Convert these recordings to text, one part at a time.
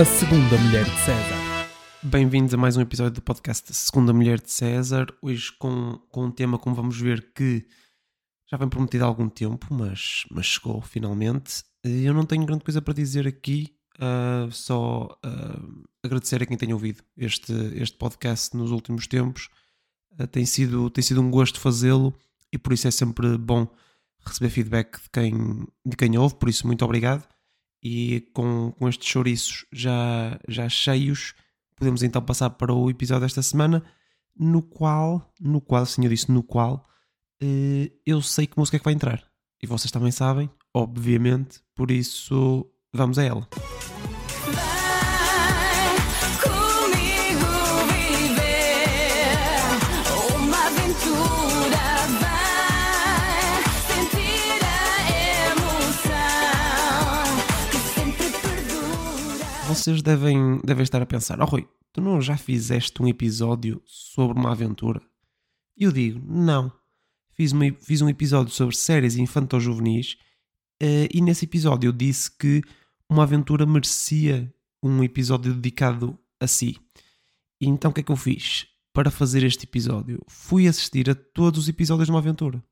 A Segunda Mulher de César. Bem-vindos a mais um episódio do podcast Segunda Mulher de César. Hoje com, com um tema, como vamos ver, que já vem prometido há algum tempo, mas, mas chegou finalmente. Eu não tenho grande coisa para dizer aqui, uh, só uh, agradecer a quem tem ouvido este, este podcast nos últimos tempos. Uh, tem, sido, tem sido um gosto fazê-lo e por isso é sempre bom receber feedback de quem, de quem ouve, por isso muito obrigado. E com, com estes chouriços já, já cheios, podemos então passar para o episódio desta semana, no qual, no qual, sim, eu disse no qual, eh, eu sei que música é que vai entrar. E vocês também sabem, obviamente, por isso vamos a ela. Vocês devem, devem estar a pensar: Oh Rui, tu não já fizeste um episódio sobre uma aventura? E eu digo: Não. Fiz, uma- fiz um episódio sobre séries infanto-juvenis eh, e nesse episódio eu disse que uma aventura merecia um episódio dedicado a si. E então o que é que eu fiz? Para fazer este episódio, fui assistir a todos os episódios de uma aventura.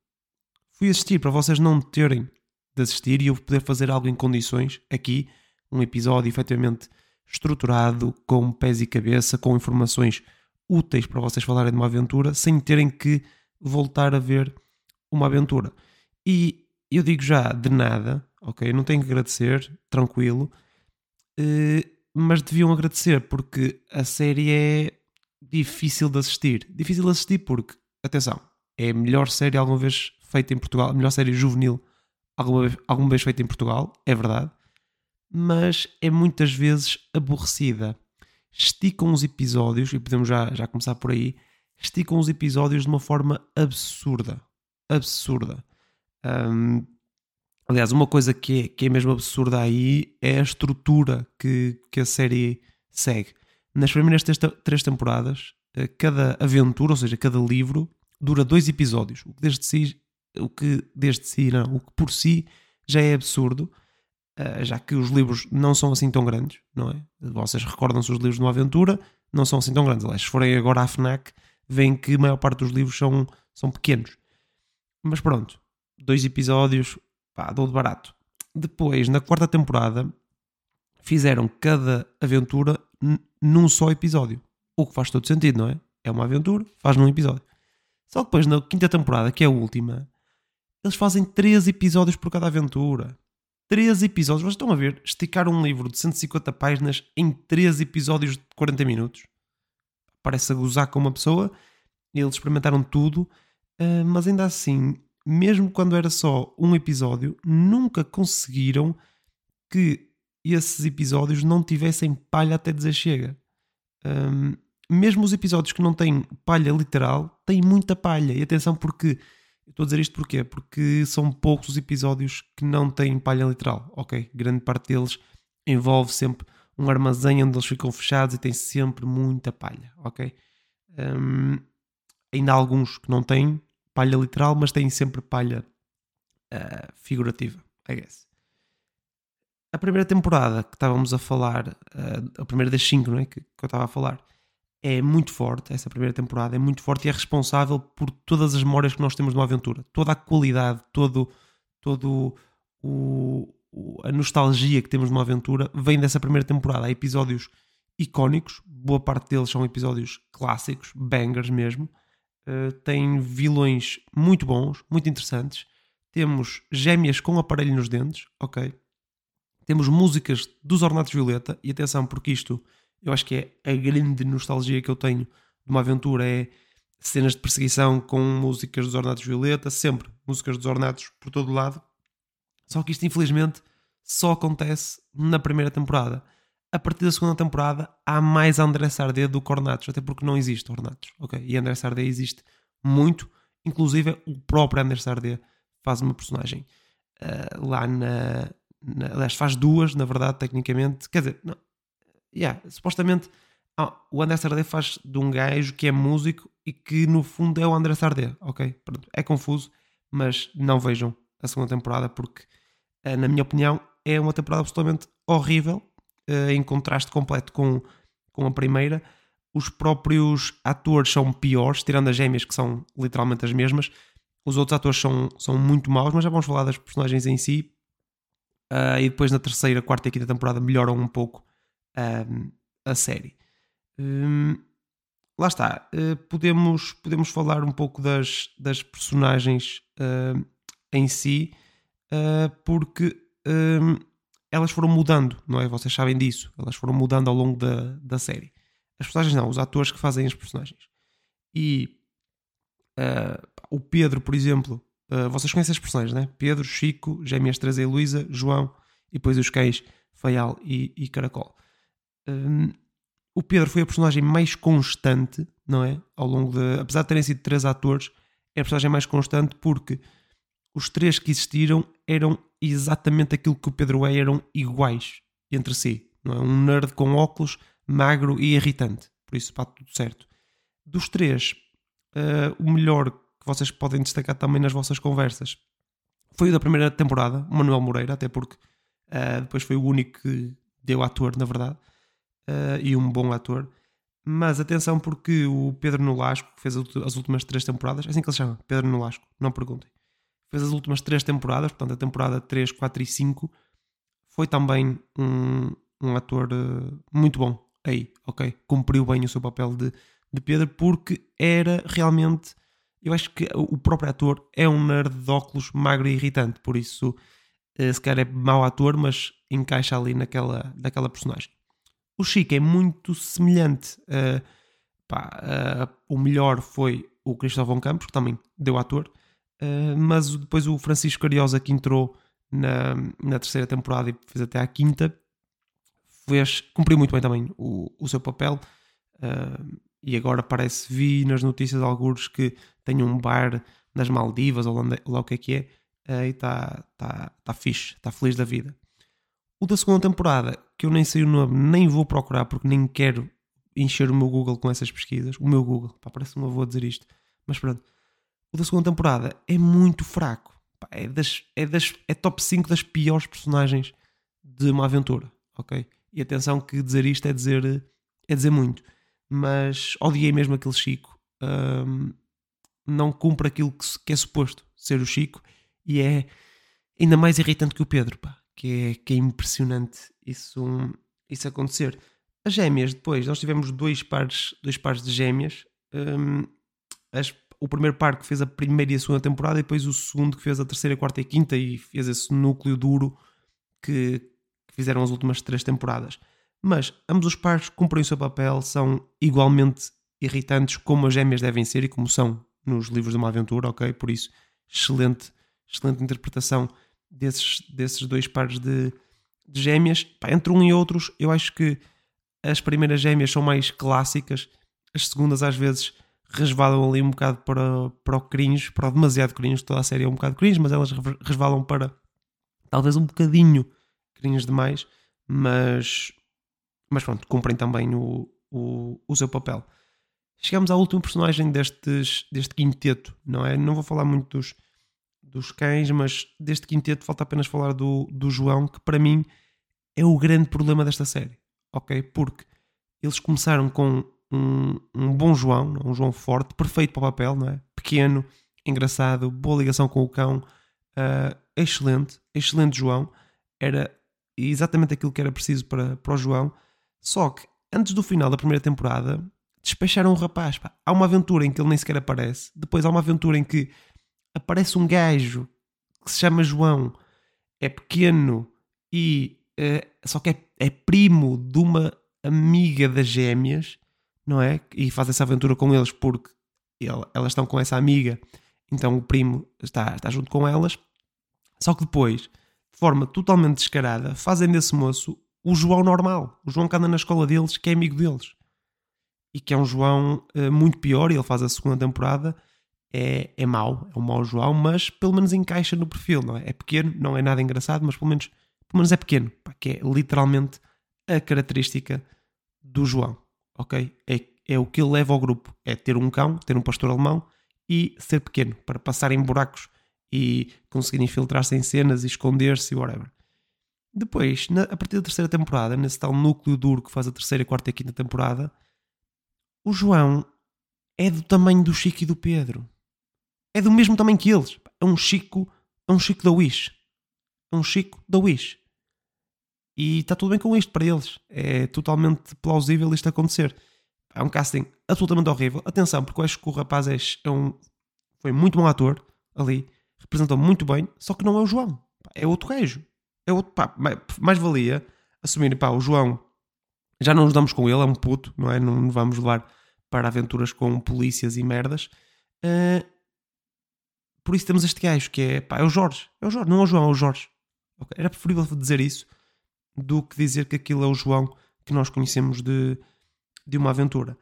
Fui assistir para vocês não terem de assistir e eu poder fazer algo em condições aqui, um episódio efetivamente estruturado, com pés e cabeça, com informações úteis para vocês falarem de uma aventura, sem terem que voltar a ver uma aventura. E eu digo já de nada, ok? Não tenho que agradecer, tranquilo, eh, mas deviam agradecer porque a série é difícil de assistir. Difícil de assistir porque, atenção, é a melhor série alguma vez feita em Portugal, a melhor série juvenil alguma vez, alguma vez feita em Portugal, é verdade, mas é muitas vezes aborrecida. Esticam os episódios, e podemos já, já começar por aí, esticam os episódios de uma forma absurda. Absurda. Hum, aliás, uma coisa que é, que é mesmo absurda aí é a estrutura que, que a série segue. Nas primeiras três, três temporadas, eh, cada aventura, ou seja, cada livro, dura dois episódios. O que desde si, o que desde si, não, o que por si já é absurdo, já que os livros não são assim tão grandes, não é? Vocês recordam-se os livros de uma aventura, não são assim tão grandes. Aliás, se forem agora à FNAC, veem que a maior parte dos livros são, são pequenos. Mas pronto, dois episódios, pá, dou de barato. Depois, na quarta temporada, fizeram cada aventura num só episódio. O que faz todo sentido, não é? É uma aventura, faz num episódio. Só que depois, na quinta temporada, que é a última, eles fazem três episódios por cada aventura. Três episódios. Vocês estão a ver? Esticar um livro de 150 páginas em três episódios de 40 minutos. Parece a gozar com uma pessoa. Eles experimentaram tudo, ah, mas ainda assim, mesmo quando era só um episódio, nunca conseguiram que esses episódios não tivessem palha até dizer chega. Hum, mesmo os episódios que não têm palha literal, têm muita palha. E atenção, porque estou a dizer isto porquê? Porque são poucos os episódios que não têm palha literal, ok? Grande parte deles envolve sempre um armazém onde eles ficam fechados e tem sempre muita palha, ok? Hum, ainda há alguns que não têm palha literal, mas têm sempre palha ah, figurativa, I guess. A primeira temporada que estávamos a falar, ah, a primeira das cinco, não é? Que, que eu estava a falar, é muito forte. Essa primeira temporada é muito forte e é responsável por todas as memórias que nós temos de uma aventura. Toda a qualidade, todo, todo o, o- a nostalgia que temos de uma aventura vem dessa primeira temporada. Há episódios icónicos, boa parte deles são episódios clássicos, bangers mesmo. Uh, tem vilões muito bons, muito interessantes. Temos gêmeas com aparelho nos dentes, ok? Temos músicas dos Ornatos Violeta, e atenção, porque isto eu acho que é a grande nostalgia que eu tenho de uma aventura: é cenas de perseguição com músicas dos Ornatos Violeta, sempre músicas dos Ornatos por todo lado. Só que isto, infelizmente, só acontece na primeira temporada. A partir da segunda temporada há mais André Sardé do que Ornatos, até porque não existe Ornatos, ok? E André Sardé existe muito, inclusive o próprio André Sardé faz uma personagem ah, lá na, na. Aliás, faz duas, na verdade, tecnicamente. Quer dizer, não, yeah, supostamente ah, o André Sardé faz de um gajo que é músico e que no fundo é o André Sardé, ok? Pronto, é confuso, mas não vejam a segunda temporada porque, eh, na minha opinião, é uma temporada absolutamente horrível. eh, em contraste completo com, com a primeira. Os próprios atores são piores, tirando as gêmeas, que são literalmente as mesmas. Os outros atores são, são muito maus, mas já vamos falar das personagens em si. Ah, e depois na terceira, quarta e quinta temporada melhoram um pouco ahm, a série. Hum, lá está. eh, podemos, podemos falar um pouco das, das personagens ah, em si, ah, porque elas foram mudando, não é? Vocês sabem disso. Elas foram mudando ao longo da, da série. As personagens não, os atores que fazem as personagens. E ah, o Pedro, por exemplo, vocês conhecem as personagens, né? Pedro, Chico, Gêmeas Teresa e Luísa, João e depois os cães Faial e, e Caracol. Hum, o Pedro foi a personagem mais constante, não é? Ao longo de. Apesar de terem sido três atores, é a personagem mais constante porque os três que existiram eram exatamente aquilo que o Pedro é, eram iguais entre si. Não é? Um nerd com óculos, magro e irritante. Por isso, pá, tudo certo. Dos três, eh, o melhor que vocês podem destacar também nas vossas conversas foi o da primeira temporada, Manuel Moreira, até porque eh, depois foi o único que deu ator, na verdade, eh, e um bom ator. Mas atenção, porque o Pedro Nolasco, que fez as últimas três temporadas, é assim que ele se chama, Pedro Nolasco, não perguntem. Fez as últimas três temporadas, portanto, a temporada 3, 4 e 5, foi também um, um ator eh, muito bom aí, ok? Cumpriu bem o seu papel de, de Pedro, porque era realmente. Eu acho que o próprio ator é um nerd de óculos magro e irritante, por isso, eh, se calhar é mau ator, mas encaixa ali naquela, naquela personagem. O Chico é muito semelhante. eh, pá, eh, o melhor foi o Cristóvão Campos, que também deu ator, eh, mas depois o Francisco Cariosa, que entrou na, na terceira temporada e fez até à quinta, fez, cumpriu muito bem também o, o seu papel. eh, e agora parece, vi nas notícias alguns que tem um bar nas Maldivas, ou lá, o que é que é, e está tá, tá fixe, está feliz da vida. O da segunda temporada, que eu nem sei o nome, nem vou procurar porque nem quero encher o meu Google com essas pesquisas. O meu Google, pá, parece um avô a dizer isto. Mas pronto. O da segunda temporada é muito fraco. Pá, é, das, é, das, é top 5 das piores personagens de uma aventura. Ok? E atenção que dizer isto é dizer, é dizer muito. Mas odiei mesmo aquele Chico. Ahm, não cumpre aquilo que, que é suposto ser o Chico. E é ainda mais irritante que o Pedro, pá. Que é, que é impressionante isso, isso acontecer. As gêmeas, depois, nós tivemos dois pares, dois pares de gêmeas. Hum, as- o primeiro par que fez a primeira e a segunda temporada, e depois o segundo que fez a terceira, quarta e quinta, e fez esse núcleo duro que, que fizeram as últimas três temporadas. Mas ambos os pares cumprem o seu papel, são igualmente irritantes como as gêmeas devem ser e como são nos livros de uma aventura, ok? Por isso, excelente, excelente interpretação desses, desses dois pares de, de gêmeas. Pá, entre um e outros, eu acho que as primeiras gêmeas são mais clássicas, as segundas às vezes resvalam ali um bocado para, para o cringe, para o demasiado cringe, toda a série é um bocado cringe, mas elas re- resvalam para talvez um bocadinho cringe demais, mas, mas pronto, cumprem também o, o, o seu papel. Chegamos ao último personagem destes, deste quinteto, não é? Não vou falar muito dos, dos cães, mas deste quinteto falta apenas falar do, do João, que para mim é o grande problema desta série, ok? Porque eles começaram com um, um bom João, um João forte, perfeito para o papel, não é? Pequeno, engraçado, boa ligação com o cão, ah, excelente, excelente João. Era exatamente aquilo que era preciso para, para o João. Só que antes do final da primeira temporada, despecharam o rapaz. pá. Há uma aventura em que ele nem sequer aparece. Depois há uma aventura em que aparece um gajo que se chama João, é pequeno e eh, só que é, é primo de uma amiga das gêmeas, não é? E faz essa aventura com eles porque ele- elas estão com essa amiga, então o primo está, está junto com elas. Só que depois, de forma totalmente descarada, fazem desse moço o João normal, o João que anda na escola deles, que é amigo deles. E que é um João eh, muito pior, e ele faz a segunda temporada, é, é mau, é um mau João, mas pelo menos encaixa no perfil, não é? É pequeno, não é nada engraçado, mas pelo menos, pelo menos é pequeno, pá, que é literalmente a característica do João, ok? É, é o que ele leva ao grupo, é ter um cão, ter um pastor alemão e ser pequeno, para passar em buracos e conseguir infiltrar-se em cenas e esconder-se e whatever. Depois, na- a partir da terceira temporada, nesse tal núcleo duro que faz a terceira, quarta e quinta temporada, o João é do tamanho do Chico e do Pedro. É do mesmo tamanho que eles. É um Chico, é um Chico da Wish. É um Chico da Wish. E está tudo bem com isto para eles. É totalmente plausível isto acontecer. É um casting absolutamente horrível. Atenção, porque eu acho que o rapaz é, é um, foi muito bom ator ali. Representou muito bem, só que não é o João. É outro gajo. É outro, pá, mais, mais valia assumir, pá, o João já não nos damos com ele, é um puto, não é? Não vamos levar para aventuras com polícias e merdas. Eh, por isso temos este gajo que é, pá, é o Jorge. É o Jorge, não é o João, é o Jorge. Ok, Era preferível dizer isso do que dizer que aquilo é o João que nós conhecemos de, de uma aventura.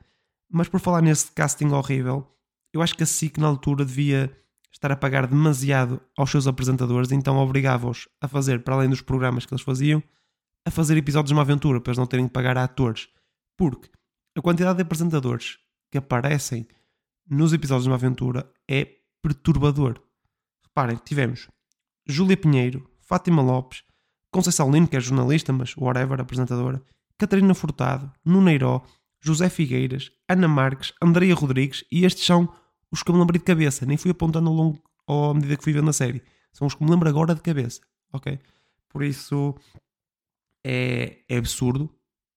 Mas por falar nesse casting horrível, eu acho que a SIC na altura devia estar a pagar demasiado aos seus apresentadores, então obrigava-os a fazer, para além dos programas que eles faziam, a fazer episódios de uma aventura, para eles não terem que pagar a atores. Porque a quantidade de apresentadores que aparecem nos episódios de uma aventura é perturbador. Reparem, tivemos Júlia Pinheiro, Fátima Lopes, Conceição Lino, que é jornalista, mas whatever, apresentadora, Catarina Furtado, Nuneiró, José Figueiras, Ana Marques, Andreia Rodrigues e estes são os que eu me lembrei de cabeça. Nem fui apontando ao longo à medida que fui vendo a série. São os que me lembro agora de cabeça. Ok? Por isso é, é absurdo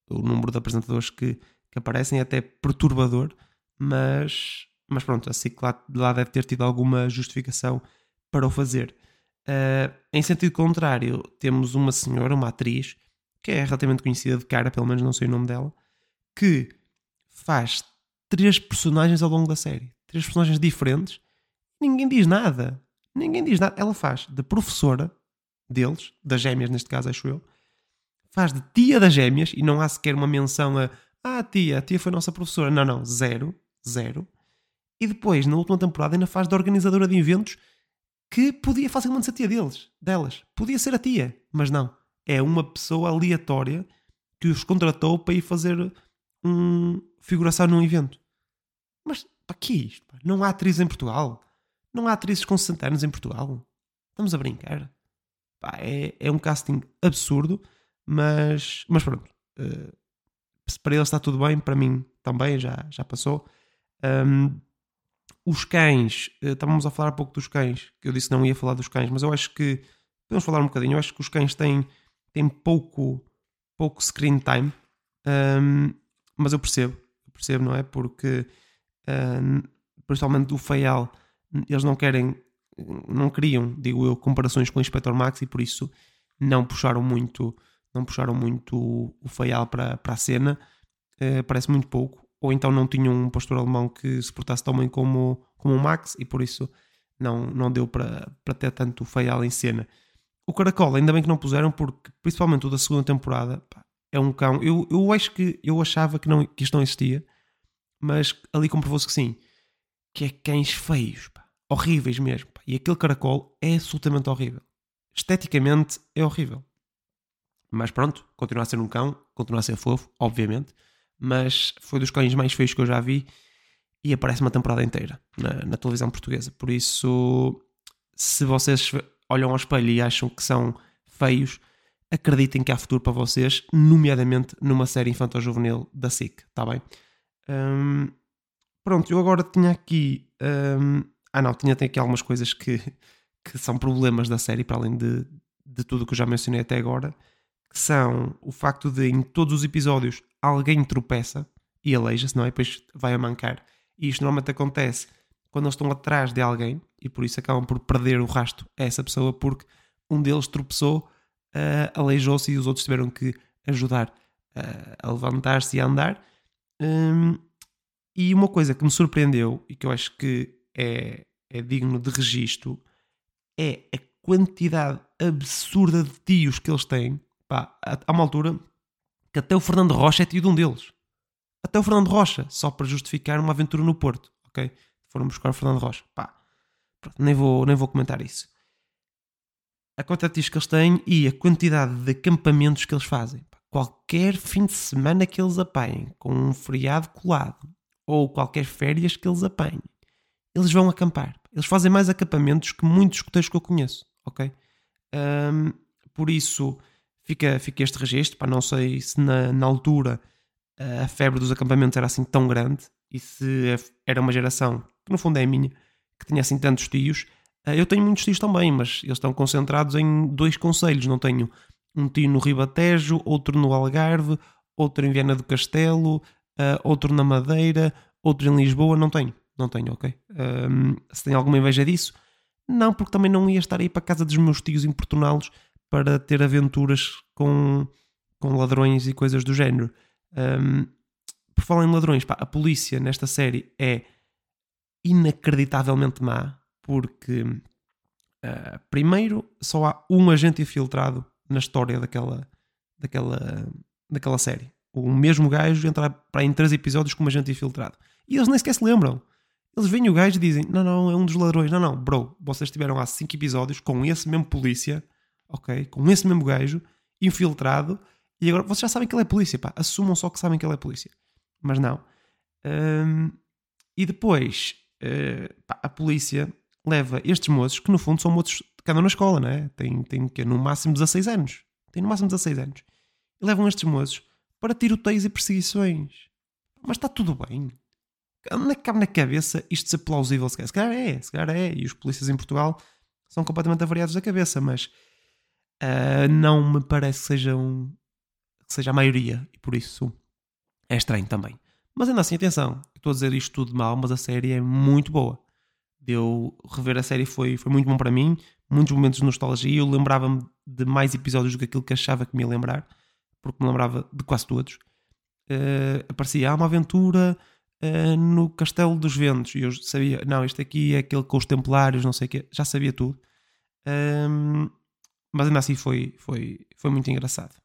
o número de apresentadores que, que aparecem, é até perturbador, mas, mas pronto, a SIC lá, lá deve ter tido alguma justificação para o fazer. Uh, em sentido contrário, temos uma senhora, uma atriz, que é relativamente conhecida de cara, pelo menos não sei o nome dela, que faz três personagens ao longo da série. Três personagens diferentes. Ninguém diz nada. Ninguém diz nada. Ela faz de professora deles, das gêmeas neste caso, acho eu. Faz de tia das gêmeas e não há sequer uma menção a ah, tia, a tia foi nossa professora. Não, não, zero, zero. E depois, na última temporada, ainda faz de organizadora de eventos que podia facilmente ser tia deles, delas. Podia ser a tia, mas não. É uma pessoa aleatória que os contratou para ir fazer um figuração num evento. Mas para que isto? pá? Não há atriz em Portugal? Não há atrizes com 60 anos em Portugal? Estamos a brincar? Pá, é, é um casting absurdo, mas, mas pronto. se para eles está tudo bem, para mim também já, já passou. Ahm, os cães, eh, estávamos a falar há pouco dos cães, que eu disse que não ia falar dos cães, mas eu acho que podemos falar um bocadinho. Eu acho que os cães têm, têm pouco, pouco screen time, ahm, mas eu percebo, percebo, não é? Porque ahm, principalmente o Feial, eles não querem, não queriam, digo eu, comparações com o Inspector Max e por isso não puxaram muito, não puxaram muito o, Feial para, para a cena. Eh, parece muito pouco. Ou então não tinham um pastor alemão que se portasse tão bem como, como o Max e por isso não, não deu para, para ter tanto Feial em cena. O Caracol, ainda bem que não puseram, porque principalmente o da segunda temporada pá, é um cão. Eu, eu acho que eu achava que, não, que isto não existia, mas ali comprovou-se que sim. Que é cães feios, pá, horríveis mesmo. pá. E aquele caracol é absolutamente horrível. Esteticamente é horrível. Mas pronto, continua a ser um cão, continua a ser fofo, obviamente. Mas foi dos cães mais feios que eu já vi e aparece uma temporada inteira na, na televisão portuguesa. Por isso, se vocês olham ao espelho e acham que são feios, acreditem que há futuro para vocês, nomeadamente numa série infantil-juvenil da SIC, está bem? Hum, pronto, eu agora tinha aqui. hum, ah, não, tinha, tinha aqui algumas coisas que, que são problemas da série, para além de, de tudo que eu já mencionei até agora, que são o facto de em todos os episódios alguém tropeça e aleija-se, não é? Depois vai a mancar. E isto normalmente acontece quando eles estão atrás de alguém e por isso acabam por perder o rasto a essa pessoa porque um deles tropeçou, ah, aleijou-se e os outros tiveram que ajudar ah, a levantar-se e a andar. Hum, e uma coisa que me surpreendeu e que eu acho que é, é digno de registro é a quantidade absurda de tios que eles têm. Pá, há uma altura que até o Fernando Rocha é tio de um deles. Até o Fernando Rocha, só para justificar uma aventura no Porto, ok? Foram buscar o Fernando Rocha. Pá, pronto, nem vou, nem vou comentar isso. A quantidade de que eles têm e a quantidade de acampamentos que eles fazem. Qualquer fim de semana que eles apanhem, com um feriado colado, ou qualquer férias que eles apanhem, eles vão acampar. Eles fazem mais acampamentos que muitos escuteiros que eu conheço, ok? Ahm, por isso, fica, fica este registro. Pá, não sei se na, na altura a febre dos acampamentos era assim tão grande e se era uma geração, que no fundo é a minha, que tinha assim tantos tios. Eh, Eu tenho muitos tios também, mas eles estão concentrados em dois conselhos. Não tenho um tio no Ribatejo, outro no Algarve, outro em Viana do Castelo, eh, outro na Madeira, outro em Lisboa. Não tenho, não tenho, ok? Ahm, se tem alguma inveja disso, não, porque também não ia estar aí para a casa dos meus tios importuná-los para ter aventuras com, com ladrões e coisas do género. Ahm, por falar em ladrões, pá, a polícia nesta série é inacreditavelmente má, porque ah, primeiro só há um agente infiltrado na história daquela, daquela, daquela série. O mesmo gajo entra para em três episódios como agente infiltrado. E eles nem sequer se lembram. Eles veem o gajo e dizem: Não, não, é um dos ladrões. Não, não, bro, vocês tiveram há cinco episódios com esse mesmo polícia, ok? Com esse mesmo gajo, infiltrado, e agora vocês já sabem que ele é polícia, pá. Assumam só que sabem que ele é polícia. Mas não. Hum, e depois, eh, pá, a polícia leva estes moços, que no fundo são moços que andam na escola, não é? Têm, têm que, no máximo 16 anos. Têm no máximo 16 anos. E levam estes moços para tiroteios e perseguições. Mas está tudo bem. Onde cabe na cabeça isto ser plausível? Se calhar é, se calhar é. E os polícias em Portugal são completamente avariados da cabeça, mas ah, não me parece que sejam que seja a maioria. E por isso é estranho também. Mas ainda assim, atenção, eu estou a dizer isto tudo mal, mas a série é muito boa. Deu rever a série foi, foi muito bom para mim, muitos momentos de nostalgia. Eu lembrava-me de mais episódios do que aquilo que achava que me ia lembrar, porque me lembrava de quase todos. Eh, aparecia, há uma aventura eh, no Castelo dos Ventos, e eu sabia, não, este aqui é aquele com os Templários, não sei o quê, já sabia tudo. Ehm, mas ainda assim foi, foi, foi muito engraçado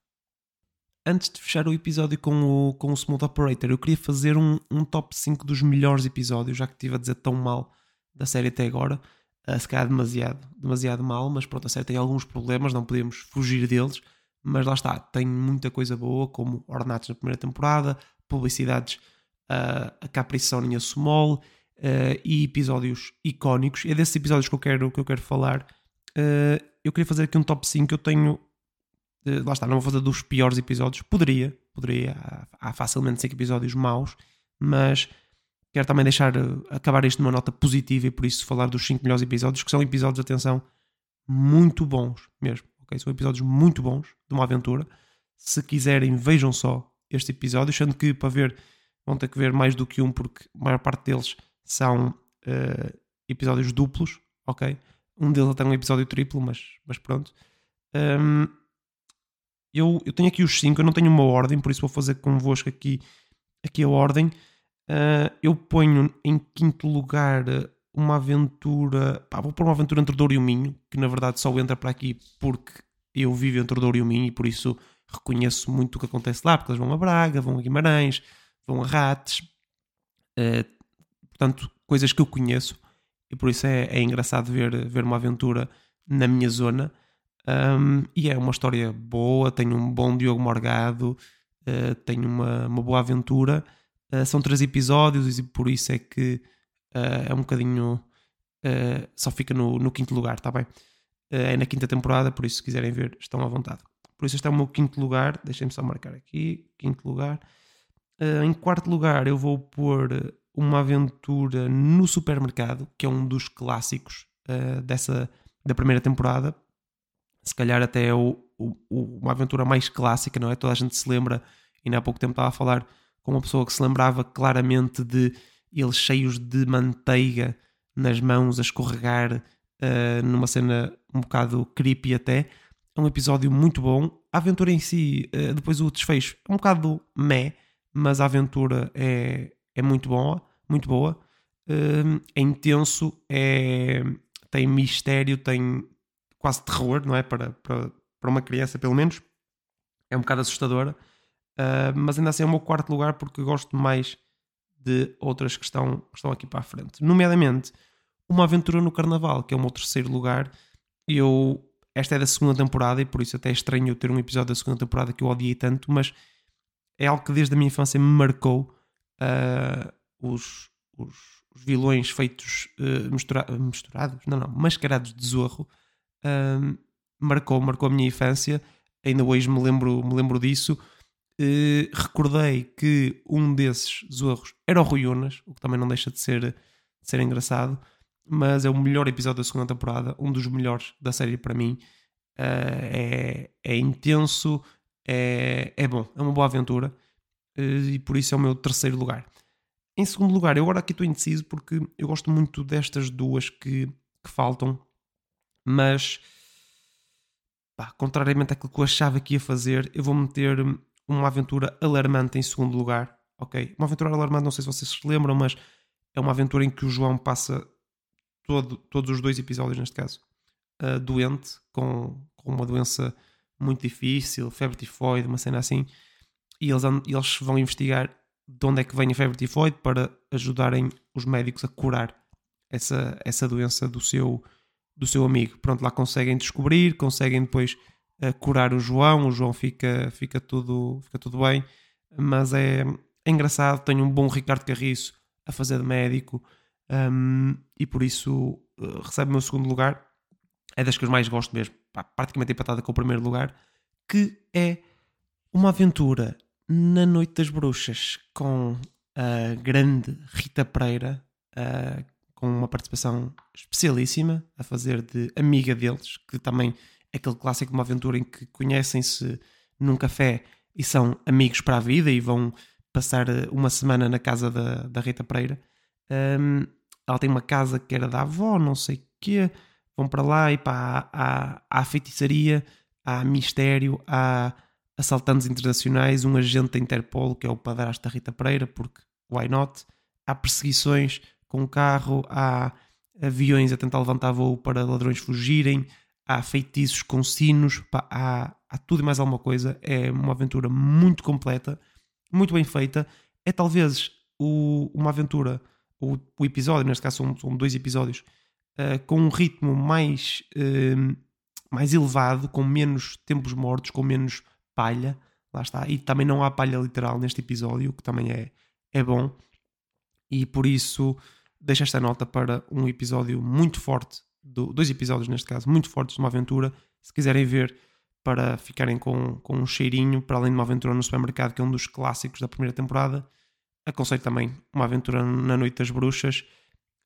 antes de fechar o episódio com o, com o Smooth Operator, eu queria fazer um, um top 5 dos melhores episódios, já que estive a dizer tão mal da série até agora. Uh, se calhar demasiado, demasiado mal, mas pronto, a série tem alguns problemas, não podemos fugir deles. Mas lá está, tem muita coisa boa, como ornatos na primeira temporada, publicidades uh, a Capricorn e a Sumol, uh, e episódios icónicos. É desses episódios que eu quero, que eu quero falar. Uh, eu queria fazer aqui um top 5. Eu tenho de- lá está, não vou fazer dos piores episódios. Poderia, poderia. Há, facilmente 5 episódios maus, mas quero também deixar eh, acabar isto numa nota positiva e por isso falar dos 5 melhores episódios, que são episódios, atenção, muito bons mesmo. ok? São episódios muito bons de uma aventura. Se quiserem, vejam só este episódio, sendo que para ver vão ter que ver mais do que um, porque a maior parte deles são eh, episódios duplos, ok? Um deles até é um episódio triplo, mas, mas pronto. Hum, eu, eu tenho aqui os 5, eu não tenho uma ordem, por isso vou fazer convosco aqui, aqui a ordem. Ah, eu ponho em quinto lugar uma aventura. Pá, vou pôr uma aventura entre Douro e o Minho, que na verdade só entra para aqui porque eu vivo entre Douro e o Minho e por isso reconheço muito o que acontece lá, porque eles vão a Braga, vão a Guimarães, vão a Rates, ah, portanto, coisas que eu conheço e por isso é, é engraçado ver, ver uma aventura na minha zona. Um, e é uma história boa, tem um bom Diogo Morgado, uh, tem uma, uma boa aventura. Uh, são três episódios e por isso é que uh, é um bocadinho. só fica no, no quinto lugar, está bem? É na quinta temporada, por isso, se quiserem ver, estão à vontade. Por isso, este é o meu quinto lugar. Deixem-me só marcar aqui: quinto lugar. Em quarto lugar, eu vou pôr uma aventura no supermercado, que é um dos clássicos uh, dessa, da primeira temporada se calhar até é o, o- uma aventura mais clássica, não é? Toda a gente se lembra, e há pouco tempo estava a falar com uma pessoa que se lembrava claramente de eles cheios de manteiga nas mãos a escorregar eh, numa cena um bocado creepy até. É um episódio muito bom. A aventura em si, eh, depois o desfecho, é um bocado meh, mas a aventura é, é muito boa, muito boa. Eh, é intenso, é, tem mistério, tem quase terror, não é? Para, para, para uma criança, pelo menos. É um bocado assustadora. Ah, mas ainda assim é o meu quarto lugar porque gosto mais de outras que estão, que estão aqui para a frente. Nomeadamente, uma aventura no Carnaval, que é o meu terceiro lugar. Eu, esta é da segunda temporada e por isso até é estranho eu ter um episódio da segunda temporada que eu odiei tanto, mas é algo que desde a minha infância me marcou. Ah, os, os, os vilões feitos ah, mistura- misturados, não, não, mascarados de zorro. Ahm, marcou, marcou a minha infância. ainda hoje me lembro, me lembro disso. Recordei que um desses zorros era o Rui Unas, o que também não deixa de ser, de ser engraçado, mas é o melhor episódio da segunda temporada, um dos melhores da série para mim. É, é intenso, é, é bom, é uma boa aventura e por isso é o meu terceiro lugar. Em segundo lugar, eu agora aqui estou indeciso porque eu gosto muito destas duas que, que faltam, mas pá, contrariamente àquilo que eu achava que ia fazer, eu vou meter uma aventura alarmante em segundo lugar. Ok? Uma aventura alarmante, não sei se vocês se lembram, mas é uma aventura em que o João passa todo- todos os dois episódios, neste caso, uh, doente, com, com uma doença muito difícil, febre tifoide, uma cena assim, e eles, eles vão investigar de onde é que vem a febre tifoide para ajudarem os médicos a curar essa, essa doença do seu, do seu amigo. Pronto, lá conseguem descobrir, conseguem depois uh, curar o João, o João fica, fica, tudo, fica tudo bem, mas é, é engraçado, tenho um bom Ricardo Carriço a fazer de médico um, e por isso uh, recebe o meu segundo lugar. É das que eu mais gosto mesmo, praticamente empatada com o primeiro lugar, que é uma aventura na Noite das Bruxas com a grande Rita Pereira, uh, com uma participação especialíssima a fazer de amiga deles, que também é aquele clássico de uma aventura em que conhecem-se num café e são amigos para a vida e vão passar uh, uma semana na casa da, da Rita Pereira. Um, ela tem uma casa que era da avó, não sei o quê. Vão para lá e pá, há, há, há feitiçaria, há mistério, há assaltantes internacionais, um agente da Interpol que é o padrasto da Rita Pereira, porque why not? Há perseguições com carro, há aviões a tentar levantar voo para ladrões fugirem, há feitiços com sinos, pá, há, há tudo e mais alguma coisa. É uma aventura muito completa, muito bem feita. É talvez o, uma aventura, o, o episódio, neste caso são, são dois episódios, uh, com um ritmo mais, uh, mais elevado, com menos tempos mortos, com menos palha. Lá está. E também não há palha literal neste episódio, que também é, é bom. E por isso deixo esta nota para um episódio muito forte, do, dois episódios neste caso, muito fortes de uma aventura. Se quiserem ver, para ficarem com, com um cheirinho, para além de uma aventura no supermercado, que é um dos clássicos da primeira temporada, aconselho também uma aventura na Noite das Bruxas.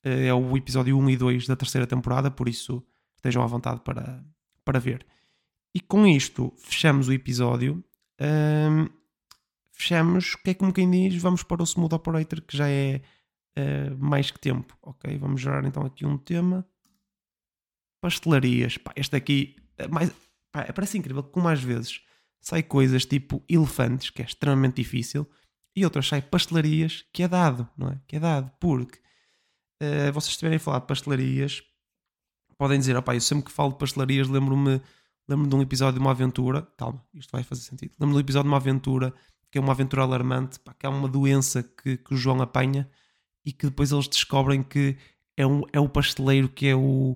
É o episódio 1 e 2 da terceira temporada, por isso estejam à vontade para, para ver. E com isto fechamos o episódio. Hum, fechamos, que é como quem diz, vamos para o Smooth Operator, que já é uh, mais que tempo. Ok, vamos gerar então aqui um tema. Pastelarias. Pá, este aqui é mais, pá, parece incrível como às vezes sai coisas tipo elefantes, que é extremamente difícil, e outras sai pastelarias, que é dado, não é? Que é dado, porque uh, vocês estiverem a falar de pastelarias, podem dizer, opá, eu sempre que falo de pastelarias lembro-me lembro de um episódio de uma aventura, calma, isto vai fazer sentido, lembro de um episódio de uma aventura, que é uma aventura alarmante, pá, que é uma doença que, que o João apanha e que depois eles descobrem que é, um, é o pasteleiro que é o,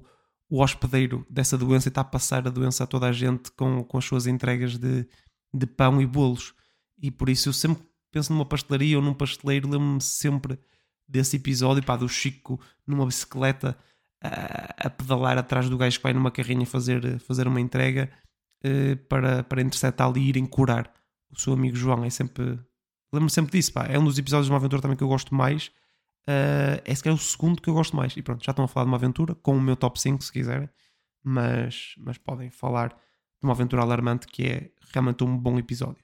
o hospedeiro dessa doença e está a passar a doença a toda a gente com, com as suas entregas de, de pão e bolos. E por isso eu sempre penso numa pastelaria ou num pasteleiro, lembro-me sempre desse episódio, pá, do Chico numa bicicleta a, pedalar atrás do gajo que vai numa carrinha fazer, fazer uma entrega uh, para, para interceptá-lo e irem curar o seu amigo João. É sempre. Lembro-me sempre disso, pá. É um dos episódios de uma aventura também que eu gosto mais. Uh, é sequer o segundo que eu gosto mais. E pronto, já estão a falar de uma aventura, com o meu top 5, se quiserem. Mas, mas podem falar de uma aventura alarmante que é realmente um bom episódio.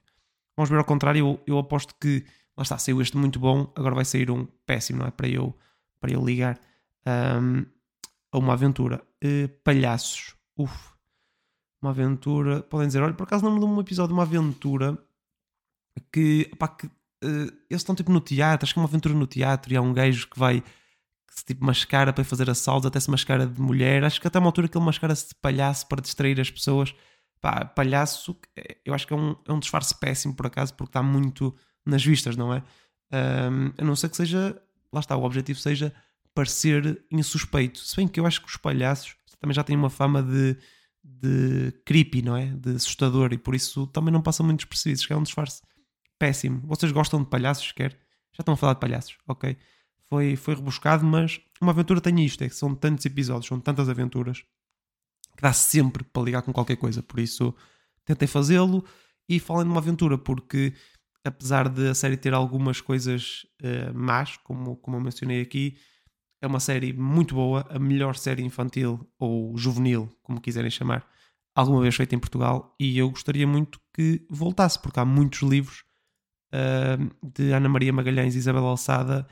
Vamos ver ao contrário, eu, eu aposto que lá está, saiu este muito bom, agora vai sair um péssimo, não é? Para eu, para eu ligar um, a uma aventura. Uh, palhaços, uff, uma aventura. Podem dizer, olha, por acaso não me lembro um episódio de uma aventura que, pá, que uh, eles estão tipo no teatro, acho que é uma aventura no teatro e há um gajo que vai que se tipo mascara para fazer assaltos, até se mascara de mulher. Acho que até uma altura que ele mascara-se de palhaço para distrair as pessoas. Pá, palhaço, eu acho que é um, é um disfarce péssimo por acaso, porque está muito nas vistas, não é? Um, a não ser que seja, lá está, o objetivo seja parecer insuspeito. Se bem que eu acho que os palhaços também já têm uma fama de, de creepy, não é? De assustador, e por isso também não passam muito despercebidos, que é um disfarce péssimo. Vocês gostam de palhaços, quer? Já estão a falar de palhaços, ok? Foi, foi rebuscado, mas uma aventura tem isto, é que são tantos episódios, são tantas aventuras, que dá sempre para ligar com qualquer coisa, por isso tentei fazê-lo e falem de uma aventura, porque apesar de a série ter algumas coisas eh, más, como, como eu mencionei aqui, é uma série muito boa, a melhor série infantil ou juvenil, como quiserem chamar, alguma vez feita em Portugal, e eu gostaria muito que voltasse, porque há muitos livros ah, de Ana Maria Magalhães e Isabel Alçada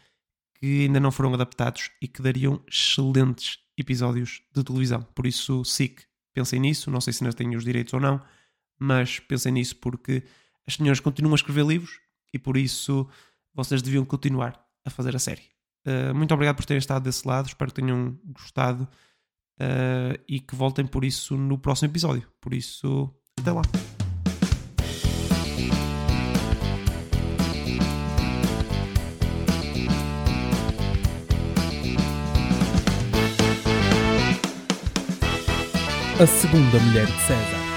que ainda não foram adaptados e que dariam excelentes episódios de televisão. Por isso, SIC, pensem nisso, não sei se ainda têm os direitos ou não, mas pensem nisso porque as senhoras continuam a escrever livros e por isso vocês deviam continuar a fazer a série. Uh, muito obrigado por terem estado desse lado, espero que tenham gostado uh, e que voltem por isso no próximo episódio. Por isso, até lá. A segunda mulher de César.